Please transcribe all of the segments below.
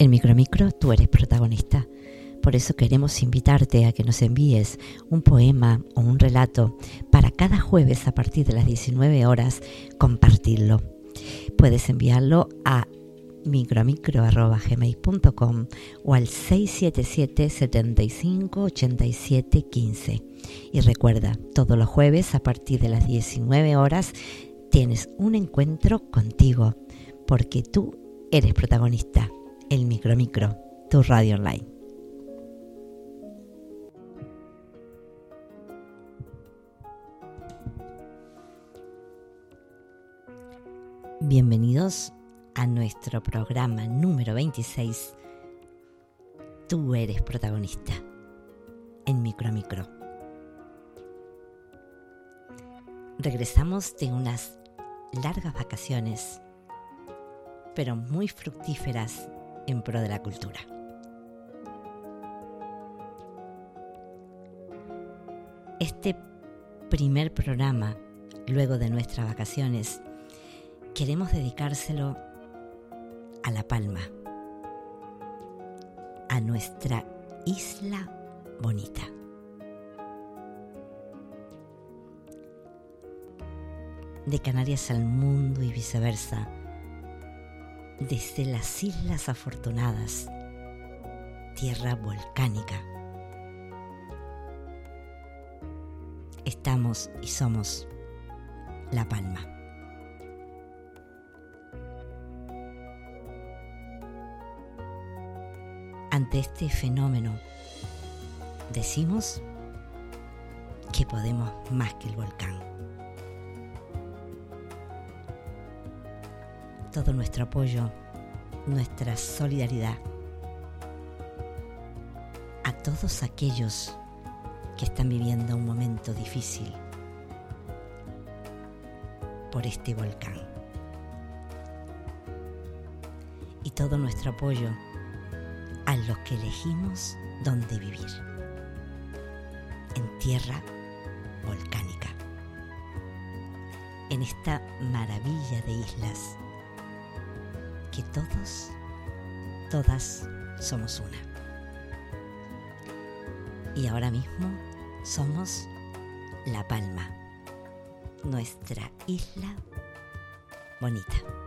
En Micromicro tú eres protagonista. Por eso queremos invitarte a que nos envíes un poema o un relato para cada jueves a partir de las 19 horas compartirlo. Puedes enviarlo a micromicro.gmail.com o al 677 75 87 15. Y recuerda, todos los jueves a partir de las 19 horas tienes un encuentro contigo, porque tú eres protagonista. El Micromicro, tu radio online. Bienvenidos a nuestro programa número 26. Tú eres protagonista en Micro Micro. Regresamos de unas largas vacaciones, pero muy fructíferas en pro de la cultura. Este primer programa, luego de nuestras vacaciones, queremos dedicárselo a La Palma, a nuestra isla bonita. De Canarias al mundo y viceversa, desde las Islas Afortunadas, tierra volcánica. Estamos y somos La Palma. ante este fenómeno, decimos que podemos más que el volcán. Todo nuestro apoyo, nuestra solidaridad a todos aquellos que están viviendo un momento difícil por este volcán. Y todo nuestro apoyo a los que elegimos dónde vivir, en tierra volcánica, en esta maravilla de islas que todos, todas somos una. Y ahora mismo somos La Palma, nuestra isla bonita.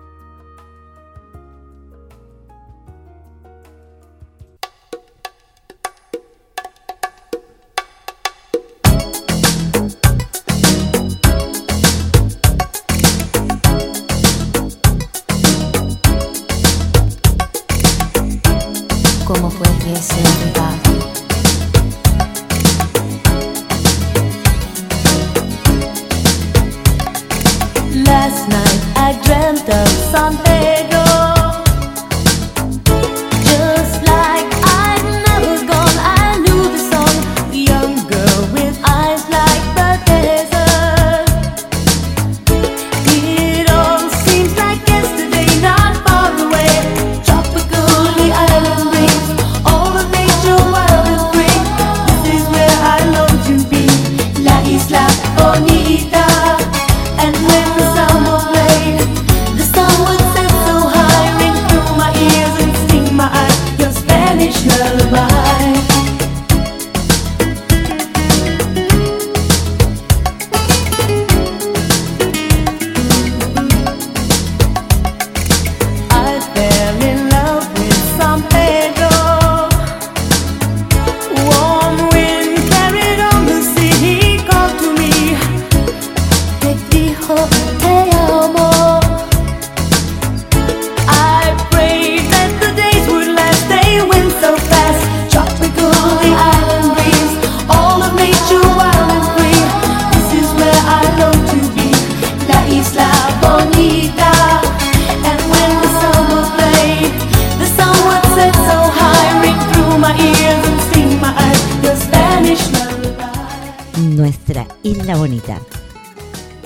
Nuestra isla bonita.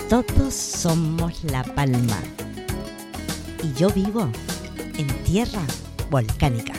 Todos somos La Palma. Y yo vivo en tierra volcánica.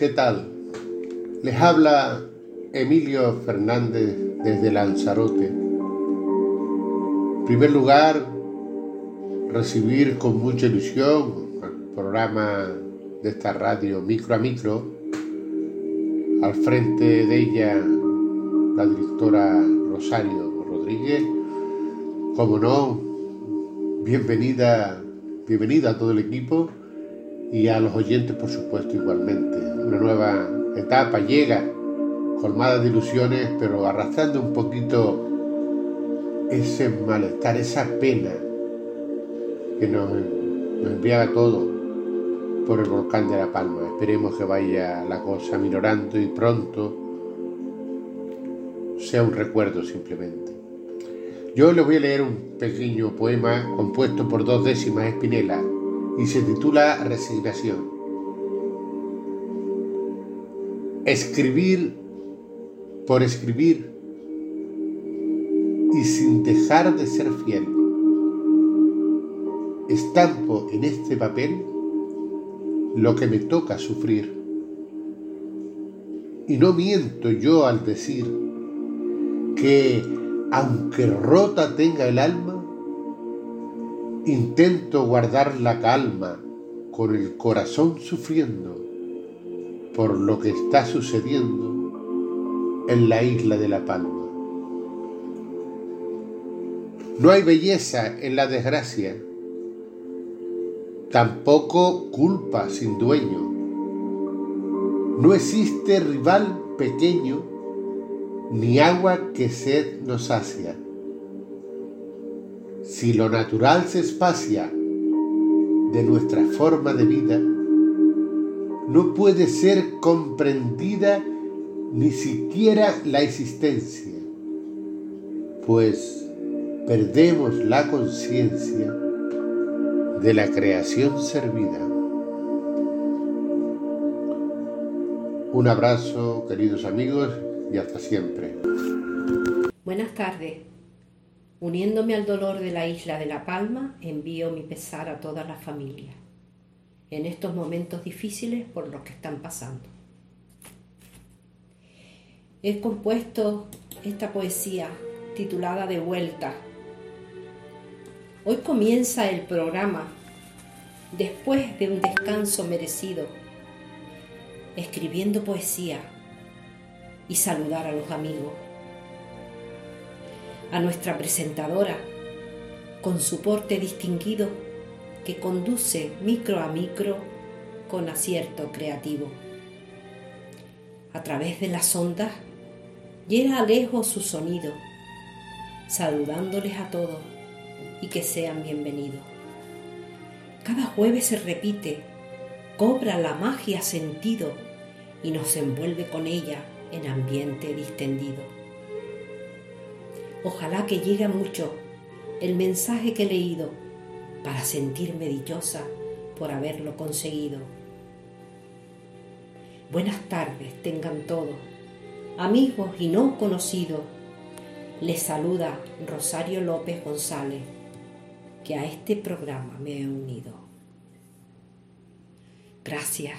¿Qué tal? Les habla Emilio Fernández desde Lanzarote. En primer lugar, recibir con mucha ilusión el programa de esta radio Micro a Micro. Al frente de ella la directora Rosario Rodríguez. Como no, bienvenida, bienvenida a todo el equipo y a los oyentes, por supuesto, igualmente. Una nueva etapa llega colmada de ilusiones, pero arrastrando un poquito ese malestar, esa pena que nos, nos enviaba todo por el volcán de La Palma. Esperemos que vaya la cosa minorando y pronto sea un recuerdo simplemente. Yo les voy a leer un pequeño poema compuesto por dos décimas Espinela y se titula Resignación. Escribir por escribir y sin dejar de ser fiel. Estampo en este papel lo que me toca sufrir. Y no miento yo al decir que aunque rota tenga el alma, Intento guardar la calma con el corazón sufriendo por lo que está sucediendo en la isla de La Palma. No hay belleza en la desgracia, tampoco culpa sin dueño. No existe rival pequeño, ni agua que sed nos sacia si lo natural se espacia de nuestra forma de vida, no puede ser comprendida ni siquiera la existencia, pues perdemos la conciencia de la creación servida. Un abrazo, queridos amigos, y hasta siempre. Buenas tardes. Uniéndome al dolor de la isla de La Palma, envío mi pesar a toda la familia en estos momentos difíciles por los que están pasando. He compuesto esta poesía titulada De vuelta. Hoy comienza el programa después de un descanso merecido, escribiendo poesía y saludar a los amigos a nuestra presentadora, con su porte distinguido que conduce micro a micro con acierto creativo. A través de las ondas llega lejos su sonido, saludándoles a todos y que sean bienvenidos. Cada jueves se repite, cobra la magia sentido y nos envuelve con ella en ambiente distendido. Ojalá que llegue mucho el mensaje que he leído para sentirme dichosa por haberlo conseguido. Buenas tardes tengan todos, amigos y no conocidos. Les saluda Rosario López González, que a este programa me he unido. Gracias.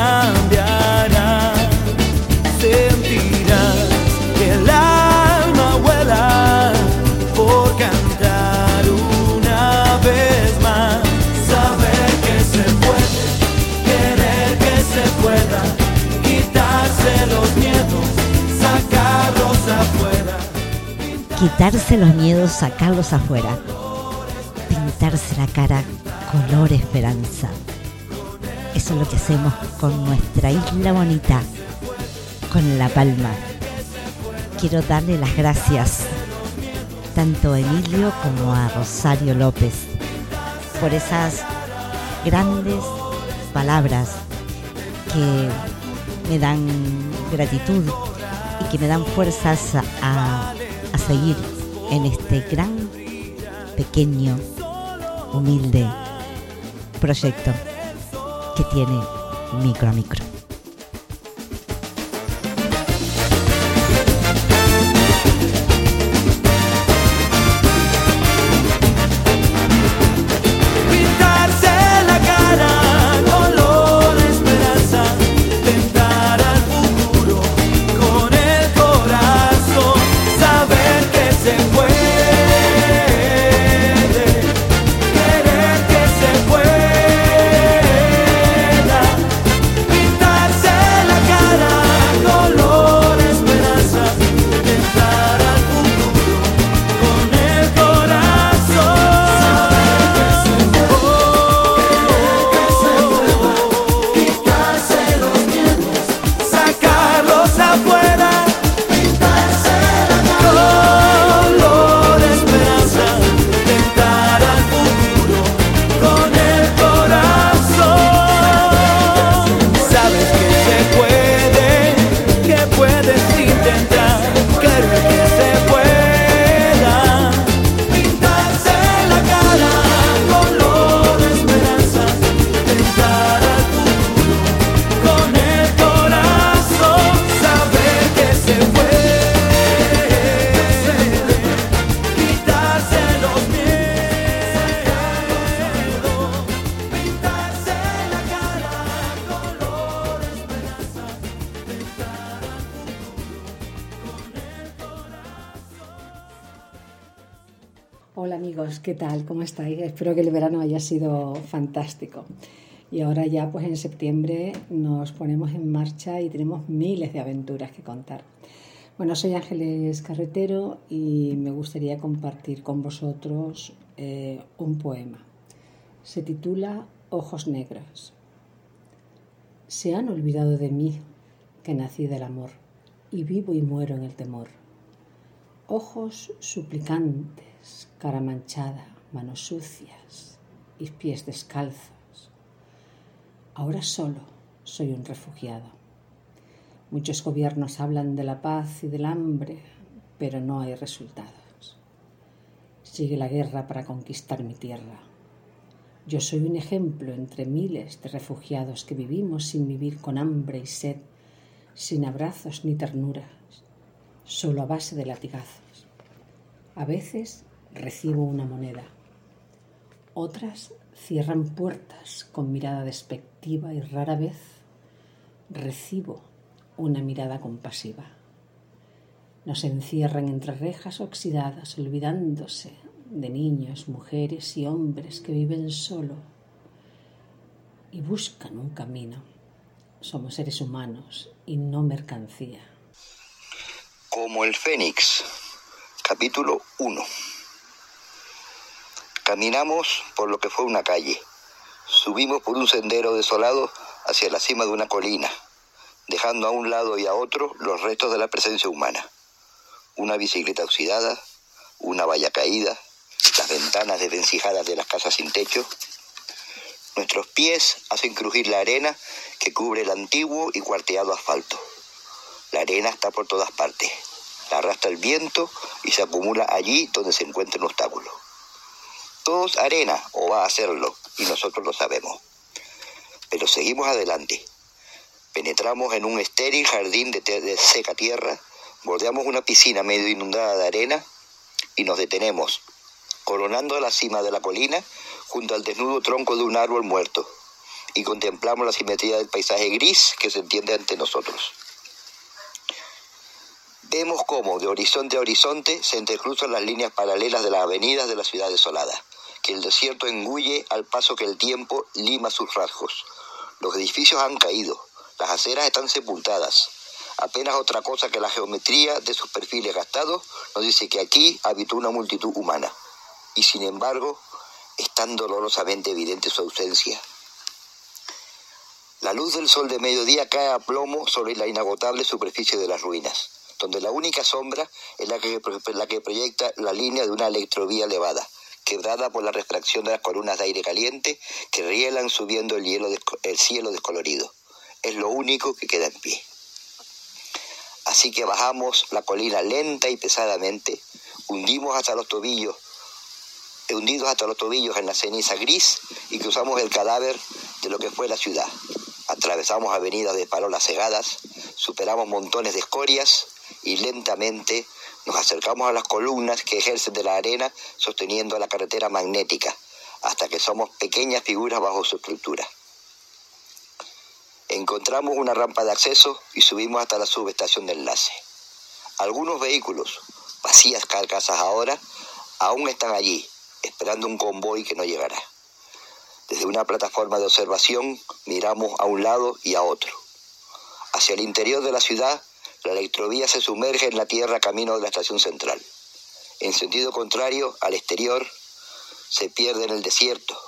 Quitarse los miedos, sacarlos afuera. Pintarse la cara color esperanza. Eso es lo que hacemos con nuestra isla bonita, con La Palma. Quiero darle las gracias tanto a Emilio como a Rosario López por esas grandes palabras que me dan gratitud y que me dan fuerzas a, seguir en este gran, pequeño, humilde proyecto que tiene micro a micro. Y ahora ya pues en septiembre nos ponemos en marcha y tenemos miles de aventuras que contar. Bueno, soy Ángeles Carretero y me gustaría compartir con vosotros eh, un poema. Se titula Ojos Negros. Se han olvidado de mí, que nací del amor, y vivo y muero en el temor. Ojos suplicantes, cara manchada, manos sucias y pies descalzos. Ahora solo soy un refugiado. Muchos gobiernos hablan de la paz y del hambre, pero no hay resultados. Sigue la guerra para conquistar mi tierra. Yo soy un ejemplo entre miles de refugiados que vivimos sin vivir con hambre y sed, sin abrazos ni ternuras, solo a base de latigazos. A veces recibo una moneda, otras cierran puertas con mirada despectiva y rara vez recibo una mirada compasiva. Nos encierran entre rejas oxidadas, olvidándose de niños, mujeres y hombres que viven solo y buscan un camino. Somos seres humanos y no mercancía. Como el Fénix, capítulo 1. Caminamos por lo que fue una calle. Subimos por un sendero desolado hacia la cima de una colina, dejando a un lado y a otro los restos de la presencia humana. Una bicicleta oxidada, una valla caída, las ventanas desvencijadas de las casas sin techo. Nuestros pies hacen crujir la arena que cubre el antiguo y cuarteado asfalto. La arena está por todas partes. La arrastra el viento y se acumula allí donde se encuentra un obstáculo. Todo es arena o va a hacerlo y nosotros lo sabemos. Pero seguimos adelante. Penetramos en un estéril jardín de, de seca tierra, bordeamos una piscina medio inundada de arena y nos detenemos, coronando la cima de la colina junto al desnudo tronco de un árbol muerto y contemplamos la simetría del paisaje gris que se entiende ante nosotros. Vemos cómo de horizonte a horizonte se entrecruzan las líneas paralelas de las avenidas de la ciudad desolada, que el desierto engulle al paso que el tiempo lima sus rasgos. Los edificios han caído, las aceras están sepultadas. Apenas otra cosa que la geometría de sus perfiles gastados nos dice que aquí habitó una multitud humana. Y sin embargo, es tan dolorosamente evidente su ausencia. La luz del sol de mediodía cae a plomo sobre la inagotable superficie de las ruinas, donde la única sombra es la que, proyecta la línea de una electrovía elevada, quebrada por la refracción de las columnas de aire caliente que rielan subiendo el, hielo cielo descolorido. Es lo único que queda en pie. Así que bajamos la colina lenta y pesadamente, hundimos hasta los tobillos, hundidos hasta los tobillos en la ceniza gris y cruzamos el cadáver de lo que fue la ciudad. Atravesamos avenidas de parolas cegadas, superamos montones de escorias y lentamente nos acercamos a las columnas que ejercen de la arena sosteniendo la carretera magnética, hasta que somos pequeñas figuras bajo su estructura. Encontramos una rampa de acceso y subimos hasta la subestación de enlace. Algunos vehículos, vacías carcasas ahora, aún están allí, esperando un convoy que no llegará. Desde una plataforma de observación miramos a un lado y a otro. Hacia el interior de la ciudad, la electrovía se sumerge en la tierra camino de la estación central. En sentido contrario, al exterior, se pierde en el desierto.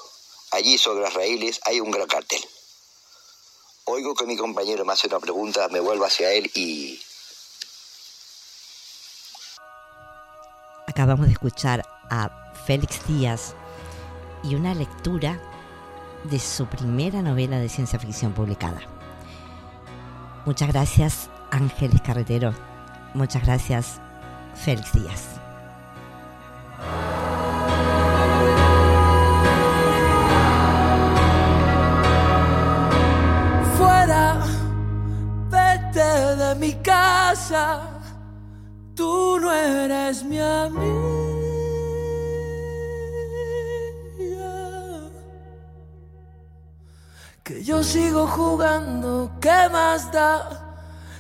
Allí sobre las raíles hay un gran cartel. Oigo que mi compañero me hace una pregunta, me vuelvo hacia él y Acabamos de escuchar a Félix Díaz y una lectura de su primera novela de ciencia ficción publicada. Muchas gracias Ángeles Carretero. Muchas gracias Félix Díaz. fuera, vete de mi casa, tú no eres mi amiga. Que yo sigo jugando, ¿qué más da?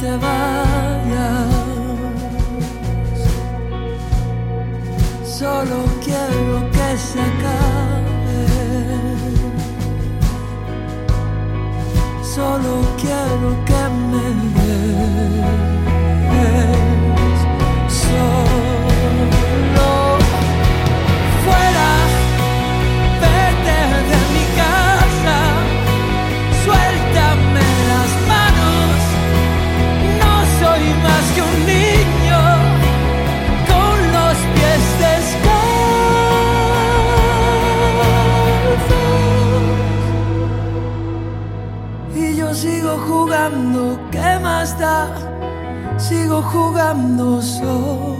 te vayas. Solo quiero que se acabe. Solo quiero que me des. Jugando, ¿qué más da? Sigo jugando solo.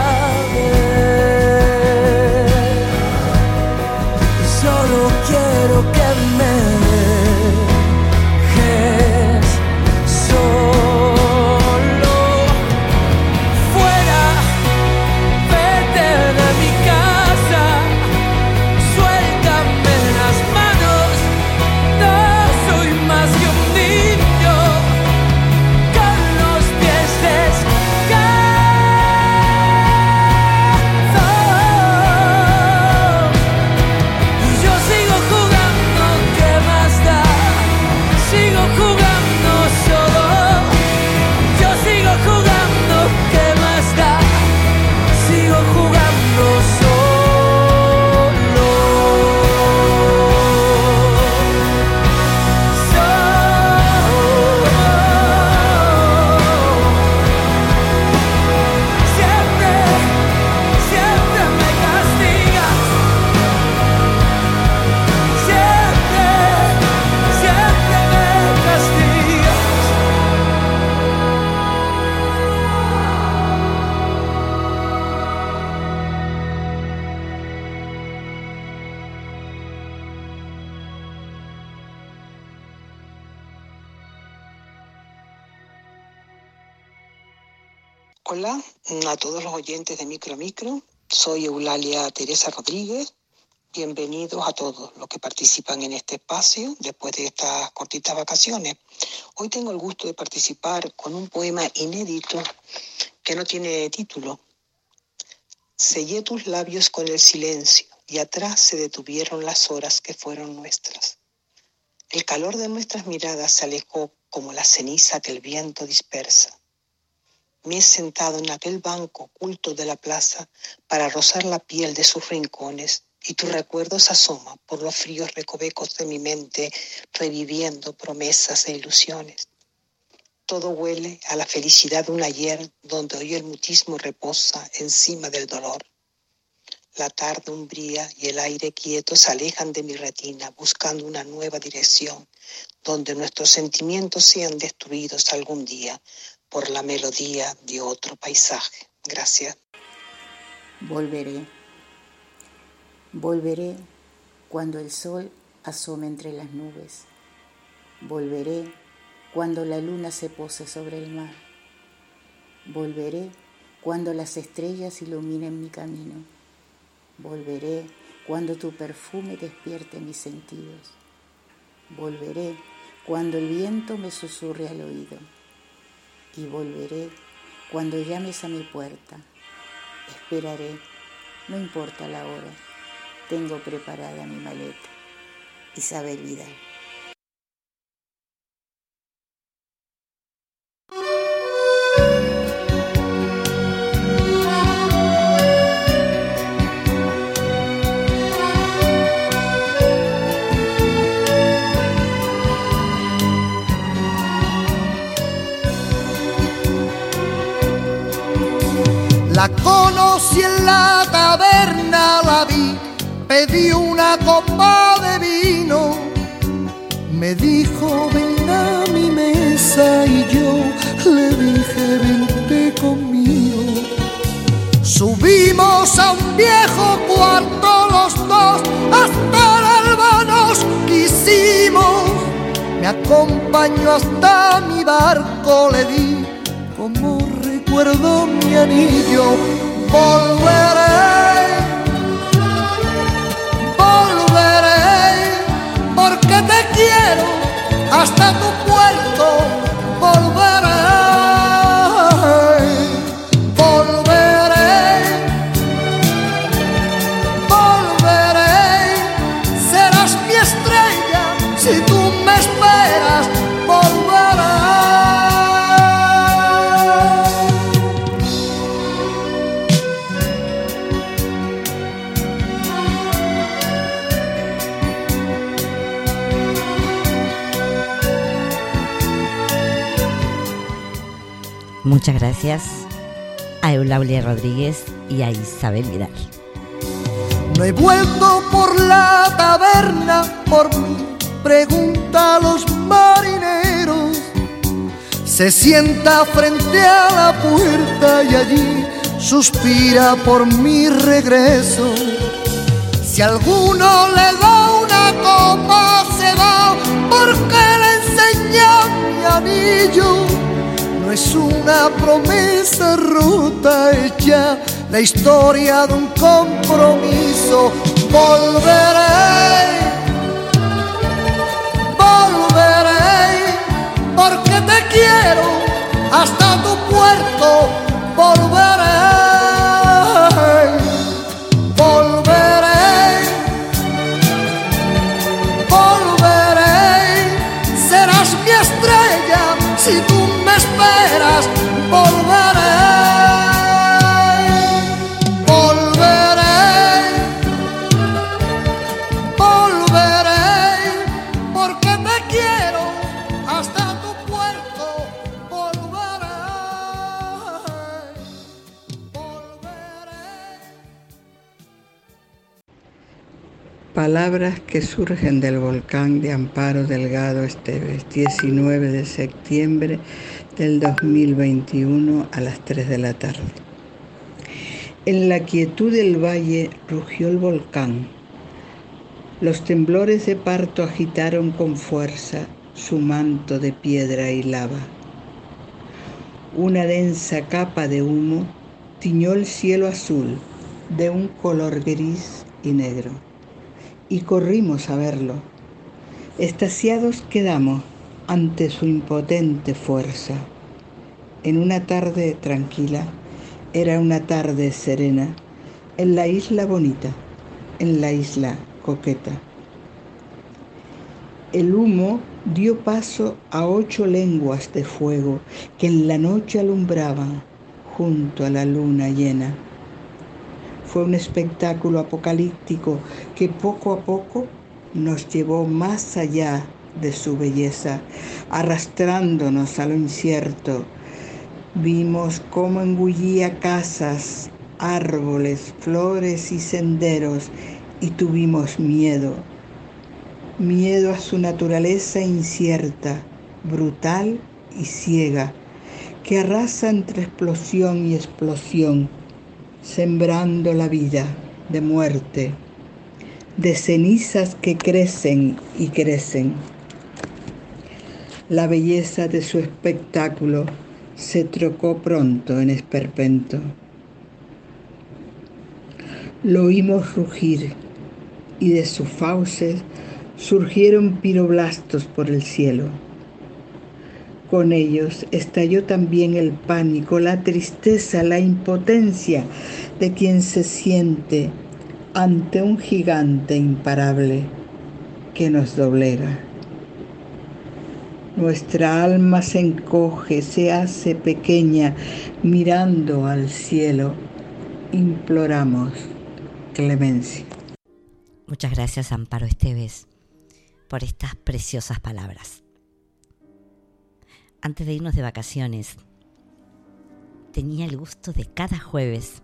Micro. Soy Eulalia Teresa Rodríguez. Bienvenidos a todos los que participan en este espacio después de estas cortitas vacaciones. Hoy tengo el gusto de participar con un poema inédito que no tiene título. Sellé tus labios con el silencio y atrás se detuvieron las horas que fueron nuestras. El calor de nuestras miradas se alejó como la ceniza que el viento dispersa. Me he sentado en aquel banco oculto de la plaza para rozar la piel de sus rincones y tu recuerdo se asoma por los fríos recovecos de mi mente, reviviendo promesas e ilusiones. Todo huele a la felicidad de un ayer donde hoy el mutismo reposa encima del dolor. La tarde umbría y el aire quieto se alejan de mi retina buscando una nueva dirección donde nuestros sentimientos sean destruidos algún día por la melodía de otro paisaje. Gracias. Volveré. Volveré cuando el sol asome entre las nubes. Volveré cuando la luna se pose sobre el mar. Volveré cuando las estrellas iluminen mi camino. Volveré cuando tu perfume despierte mis sentidos. Volveré cuando el viento me susurre al oído. Y volveré cuando llames a mi puerta. Esperaré, no importa la hora. Tengo preparada mi maleta. Isabel Vidal. La conocí en la taberna, la vi, pedí una copa de vino. Me dijo, ven a mi mesa y yo le dije, vente conmigo. Subimos a un viejo cuarto los dos, hasta el alba nos quisimos. Me acompañó hasta mi barco, le di recuerdo mi anillo. Volveré, Muchas gracias a Eulalia Rodríguez y a Isabel Vidal. No he vuelto por la taberna por mí, pregunta a los marineros. Se sienta frente a la puerta y allí suspira por mi regreso. Si alguno le da una copa se va porque le enseña mi anillo. Es una promesa rota hecha, la historia de un compromiso. Volveré, volveré, porque te quiero hasta tu puerto. Volveré, Palabras que surgen del volcán de Amparo Delgado Esteves, 19 de septiembre del 2021 a las 3 de la tarde. En la quietud del valle rugió el volcán. Los temblores de parto agitaron con fuerza su manto de piedra y lava. Una densa capa de humo tiñó el cielo azul de un color gris y negro. Y corrimos a verlo. Estasiados quedamos ante su impotente fuerza. En una tarde tranquila, era una tarde serena, en la isla bonita, en la isla coqueta. El humo dio paso a ocho lenguas de fuego que en la noche alumbraban junto a la luna llena. Fue un espectáculo apocalíptico que poco a poco nos llevó más allá de su belleza, arrastrándonos a lo incierto. Vimos cómo engullía casas, árboles, flores y senderos y tuvimos miedo miedo a su naturaleza incierta, brutal y ciega, que arrasa entre explosión y explosión, sembrando la vida de muerte, de cenizas que crecen y crecen. La belleza de su espectáculo se trocó pronto en esperpento. Lo oímos rugir y de sus fauces surgieron piroblastos por el cielo. Con ellos estalló también el pánico, la tristeza, la impotencia de quien se siente ante un gigante imparable que nos doblega. Nuestra alma se encoge, se hace pequeña, mirando al cielo, imploramos clemencia. Muchas gracias, Amparo Esteves por estas preciosas palabras. Antes de irnos de vacaciones, tenía el gusto de cada jueves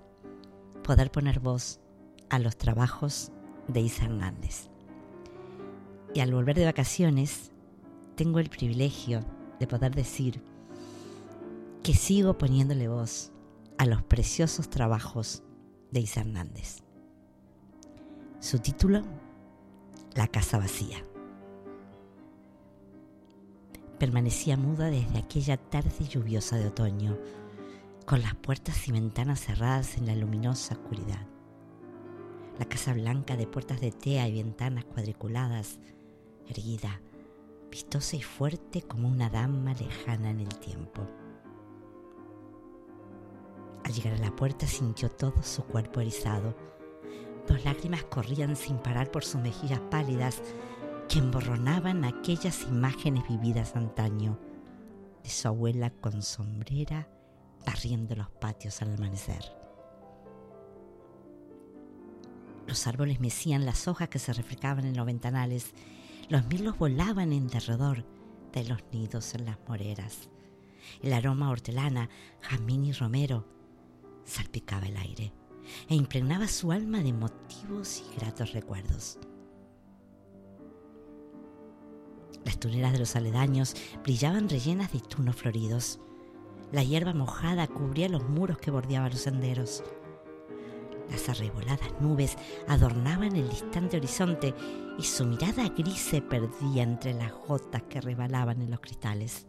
poder poner voz a los trabajos de Isa Hernández. Y al volver de vacaciones, tengo el privilegio de poder decir que sigo poniéndole voz a los preciosos trabajos de Isa Hernández. Su título, La Casa Vacía. Permanecía muda desde aquella tarde lluviosa de otoño, con las puertas y ventanas cerradas en la luminosa oscuridad. La casa blanca de puertas de tea y ventanas cuadriculadas, erguida, vistosa y fuerte como una dama lejana en el tiempo. Al llegar a la puerta sintió todo su cuerpo erizado. Dos lágrimas corrían sin parar por sus mejillas pálidas que emborronaban aquellas imágenes vividas antaño de su abuela con sombrera barriendo los patios al amanecer. Los árboles mecían las hojas que se reflejaban en los ventanales, los mirlos volaban en derredor de los nidos en las moreras. El aroma hortelana, jazmín y romero salpicaba el aire e impregnaba su alma de motivos y gratos recuerdos. Las tuneras de los aledaños brillaban rellenas de tunos floridos. La hierba mojada cubría los muros que bordeaban los senderos. Las arreboladas nubes adornaban el distante horizonte y su mirada gris se perdía entre las gotas que rebalaban en los cristales.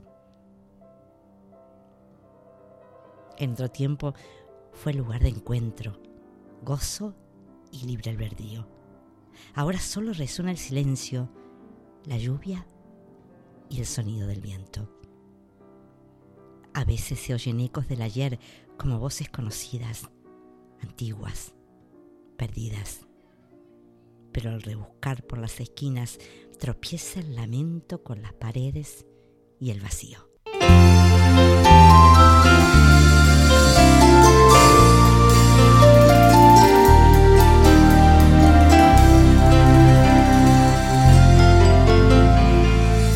En otro tiempo fue lugar de encuentro, gozo y libre albedrío. Ahora solo resuena el silencio, la lluvia y el sonido del viento. A veces se oyen ecos del ayer como voces conocidas, antiguas, perdidas. Pero al rebuscar por las esquinas tropieza el lamento con las paredes y el vacío.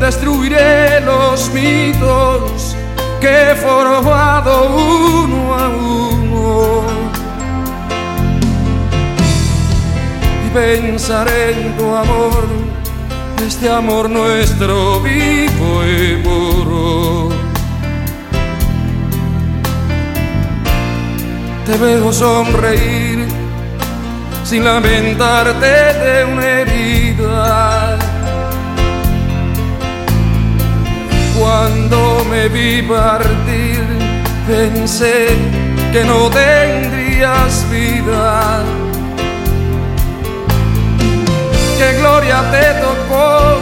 Destruiré los mitos que he formado uno a uno. Y pensaré en tu amor, este amor nuestro vivo y puro. Te veo sonreír sin lamentarte de una Cuando me vi partir, pensé que no tendrías vida. Que gloria te tocó,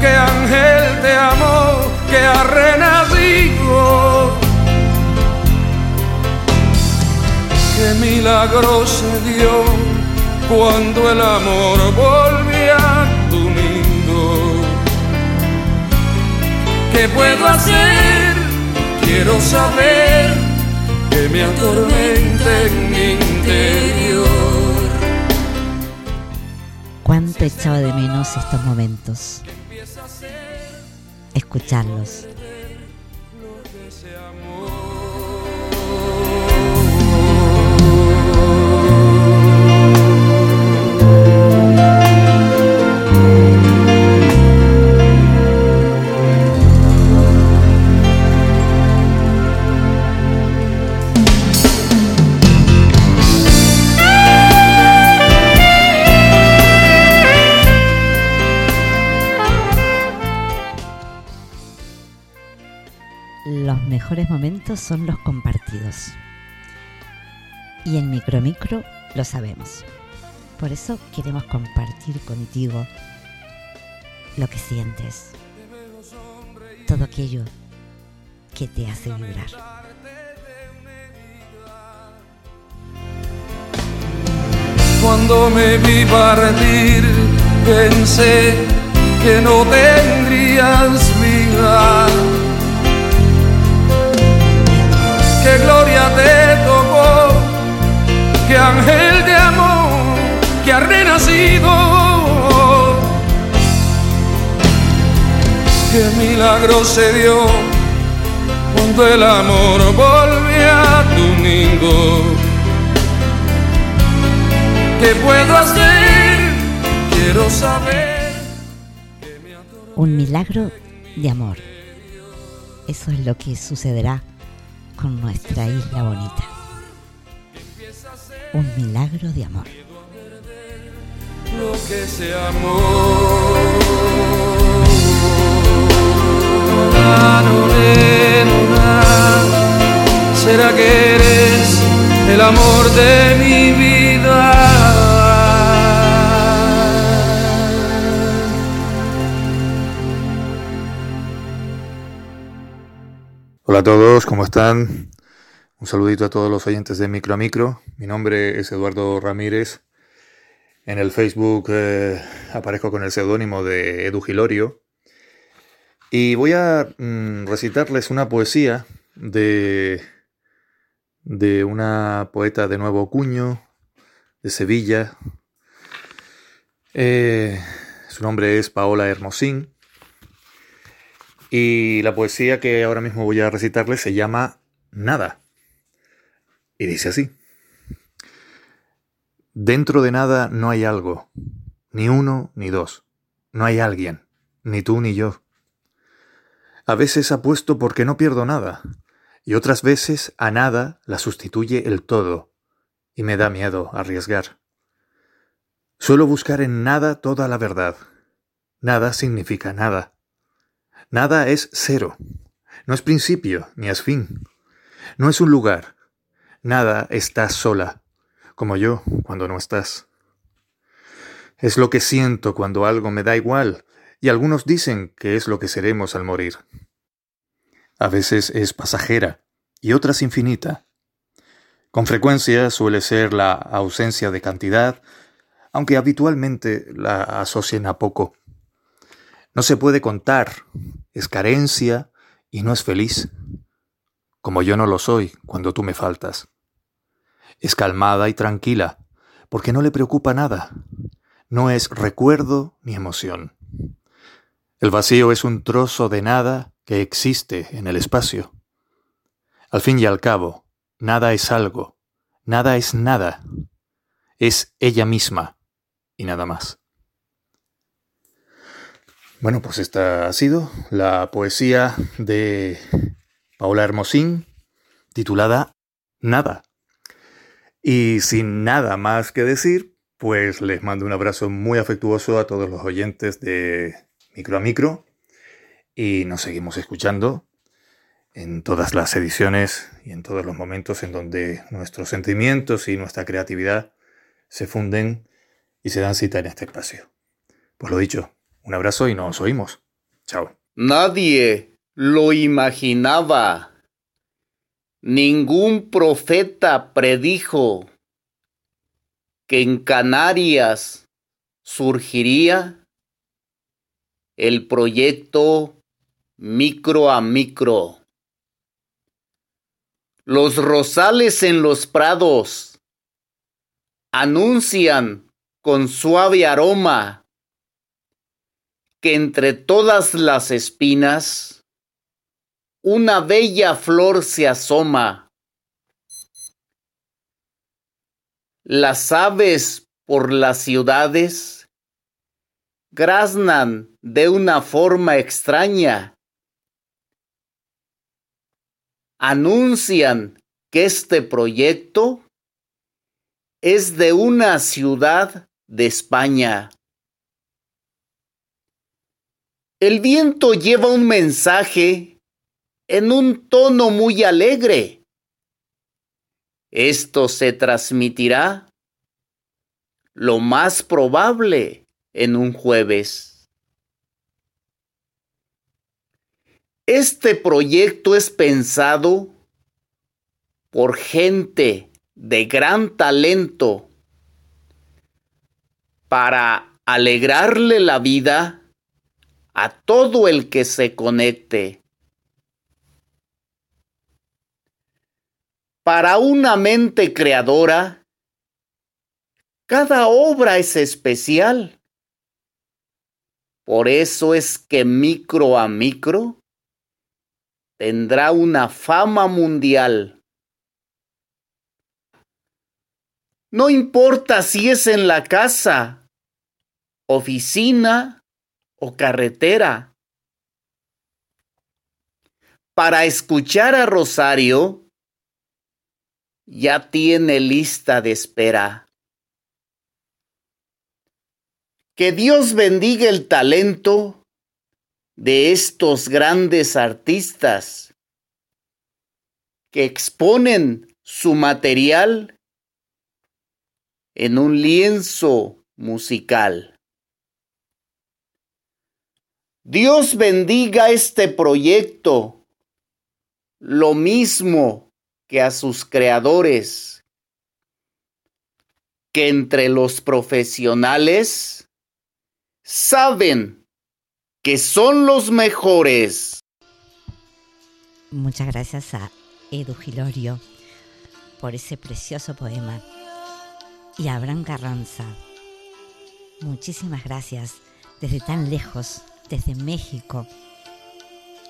que ángel te amó, que ha renacido. Qué milagro se dio cuando el amor volvió ¿Qué puedo hacer? Quiero saber que me atormenta en mi interior. ¿Cuánto echaba de menos estos momentos? Escucharlos. Son los compartidos. Y en Micro Micro lo sabemos. Por eso queremos compartir contigo lo que sientes. Todo aquello que te hace vibrar. Cuando me vi partir, pensé que no tendrías vida. Que gloria te tocó, que ángel te amó, que ha renacido. Que milagro se dio cuando el amor volvió a tu nido. ¿Qué puedo hacer? Quiero saber. Un milagro de amor. Eso es lo que sucederá con nuestra isla bonita. Un milagro de amor. ¿Será que eres el amor de mi vida? Hola a todos, ¿cómo están? Un saludito a todos los oyentes de Micro a Micro. Mi nombre es Eduardo Ramírez. En el Facebook eh, aparezco con el seudónimo de Edu Gilorio. Y voy a mm, recitarles una poesía de, de una poeta de nuevo cuño, de Sevilla. Eh, su nombre es Paola Hermosín. Y la poesía que ahora mismo voy a recitarles se llama Nada. Y dice así. Dentro de nada no hay algo, ni uno ni dos. No hay alguien, ni tú ni yo. A veces apuesto porque no pierdo nada, y otras veces a nada la sustituye el todo, y me da miedo arriesgar. Suelo buscar en nada toda la verdad. Nada significa nada. Nada es cero. No es principio ni es fin. No es un lugar. Nada está sola, como yo cuando no estás. Es lo que siento cuando algo me da igual, y algunos dicen que es lo que seremos al morir. A veces es pasajera y otras infinita. Con frecuencia suele ser la ausencia de cantidad, aunque habitualmente la asocien a poco. No se puede contar, es carencia y no es feliz, como yo no lo soy cuando tú me faltas. Es calmada y tranquila, porque no le preocupa nada, no es recuerdo ni emoción. El vacío es un trozo de nada que existe en el espacio. Al fin y al cabo, nada es algo, nada es nada, es ella misma y nada más. Bueno, pues esta ha sido la poesía de Paula Hermosín, titulada Nada. Y sin nada más que decir, pues les mando un abrazo muy afectuoso a todos los oyentes de Micro a Micro y nos seguimos escuchando en todas las ediciones y en todos los momentos en donde nuestros sentimientos y nuestra creatividad se funden y se dan cita en este espacio. Pues lo dicho, un abrazo y nos oímos. Chao. Nadie lo imaginaba. Ningún profeta predijo que en Canarias surgiría el proyecto micro a micro. Los rosales en los prados anuncian con suave aroma que entre todas las espinas una bella flor se asoma. Las aves por las ciudades graznan de una forma extraña anuncian que este proyecto es de una ciudad de España. El viento lleva un mensaje en un tono muy alegre. Esto se transmitirá lo más probable en un jueves. Este proyecto es pensado por gente de gran talento para alegrarle la vida a todo el que se conecte. Para una mente creadora, cada obra es especial. Por eso es que micro a micro tendrá una fama mundial. No importa si es en la casa, oficina o carretera. Para escuchar a Rosario, ya tiene lista de espera. Que Dios bendiga el talento de estos grandes artistas que exponen su material en un lienzo musical. Dios bendiga este proyecto, lo mismo que a sus creadores, que entre los profesionales saben que son los mejores. Muchas gracias a Edu Gilorio por ese precioso poema. Y a Abraham Carranza, muchísimas gracias. Desde tan lejos, desde México,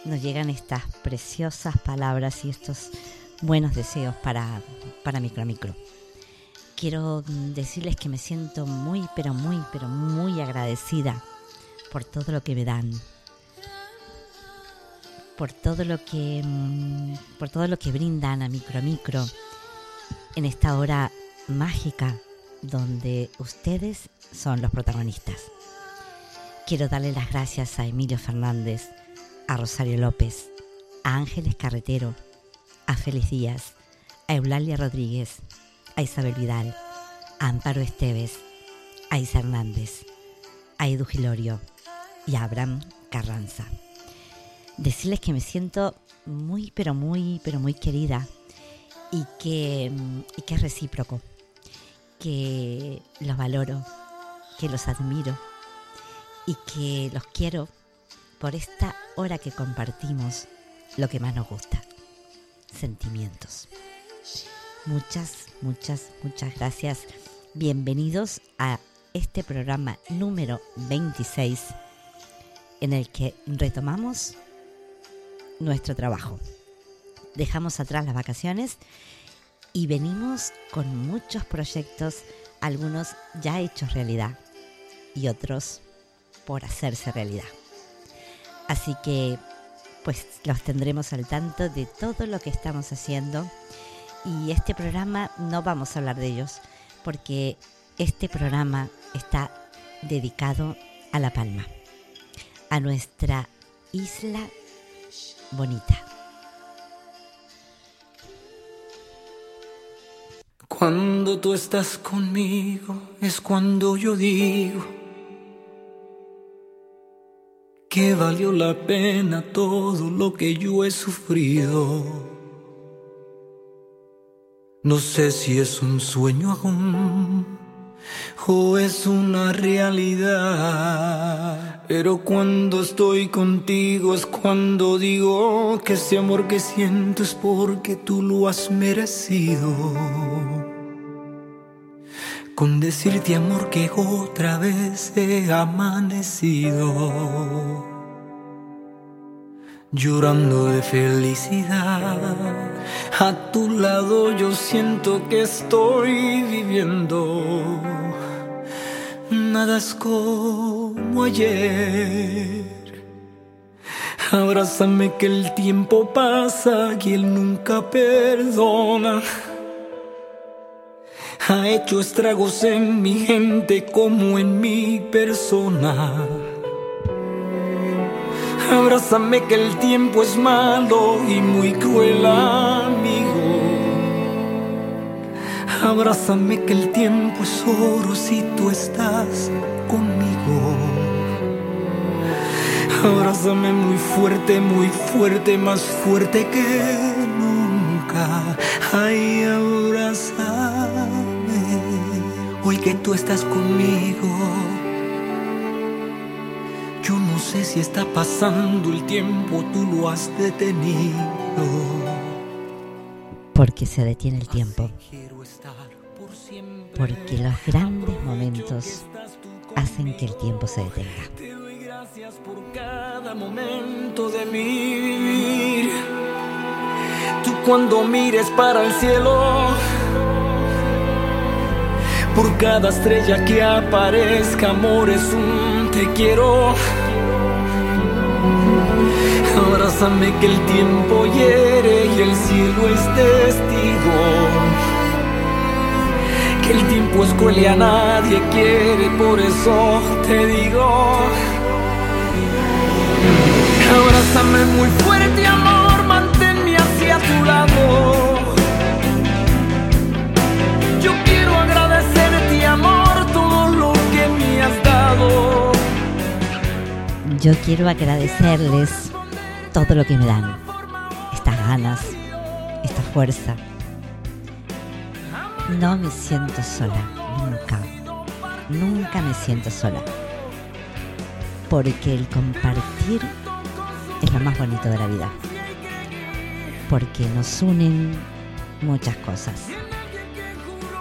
nos llegan estas preciosas palabras y estos buenos deseos para, para Micro Micro. Quiero decirles que me siento muy, pero muy, pero muy agradecida por todo lo que me dan, por todo lo que, mm, por todo lo que brindan a micro micro en esta hora mágica donde ustedes son los protagonistas. Quiero darle las gracias a Emilio Fernández, a Rosario López, a Ángeles Carretero, a Félix Díaz, a Eulalia Rodríguez, a Isabel Vidal, a Amparo Esteves, a Isa Hernández, a Edu Gilorio, y Abraham Carranza. decirles que me siento muy, pero muy, pero muy querida y que, y que es recíproco, que los valoro, que los admiro y que los quiero por esta hora que compartimos lo que más nos gusta, sentimientos. Muchas, muchas, muchas gracias. Bienvenidos a este programa número 26 en el que retomamos nuestro trabajo. Dejamos atrás las vacaciones y venimos con muchos proyectos, algunos ya hechos realidad y otros por hacerse realidad. Así que pues los tendremos al tanto de todo lo que estamos haciendo y este programa no vamos a hablar de ellos porque este programa está dedicado a La Palma, a nuestra isla bonita. Cuando tú estás conmigo es cuando yo digo que valió la pena todo lo que yo he sufrido. No sé si es un sueño aún o es una realidad. Pero cuando estoy contigo es cuando digo que ese amor que siento es porque tú lo has merecido. Con decirte amor que otra vez he amanecido. Llorando de felicidad, a tu lado yo siento que estoy viviendo. Nada es como ayer. Abrázame que el tiempo pasa y él nunca perdona. Ha hecho estragos en mi gente como en mi persona. Abrázame que el tiempo es malo y muy cruel amigo. Abrázame que el tiempo es oro si tú estás conmigo. Abrázame muy fuerte, muy fuerte, más fuerte que nunca. Ay, abrázame hoy que tú estás conmigo. Yo no sé si está pasando el tiempo, tú lo has detenido. Porque se detiene el tiempo. Porque los grandes momentos hacen que el tiempo se detenga. Gracias por cada momento de mi vivir. Tú cuando mires para el cielo, por cada estrella que aparezca, amor es un te quiero. Abrázame que el tiempo hiere y el cielo es testigo. Que el tiempo es cruel y a nadie quiere, por eso te digo. Abrázame muy fuerte, amor, manténme hacia tu lado. Yo quiero agradecerles todo lo que me dan. Estas ganas, esta fuerza. No me siento sola, nunca. Nunca me siento sola. Porque el compartir es lo más bonito de la vida. Porque nos unen muchas cosas.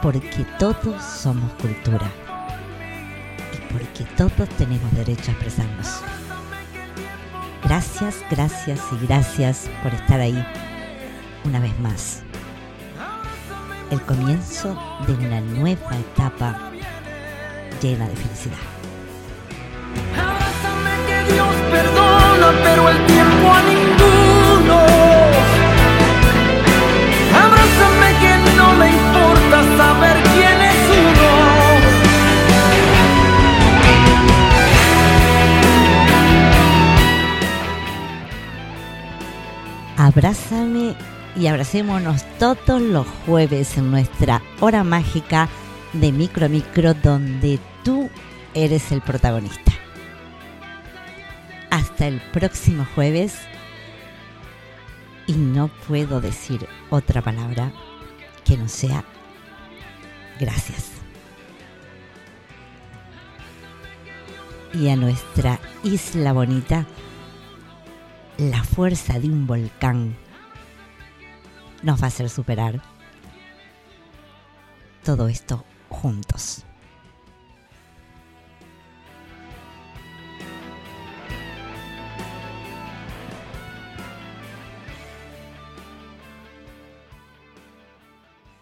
Porque todos somos cultura. Y porque todos tenemos derecho a expresarnos. Gracias, gracias y gracias por estar ahí una vez más. El comienzo de una nueva etapa llena de felicidad. Abrázame y abracémonos todos los jueves en nuestra hora mágica de micro a micro donde tú eres el protagonista. Hasta el próximo jueves Y no puedo decir otra palabra que no sea gracias. Y a nuestra isla bonita, la fuerza de un volcán nos va a hacer superar todo esto juntos.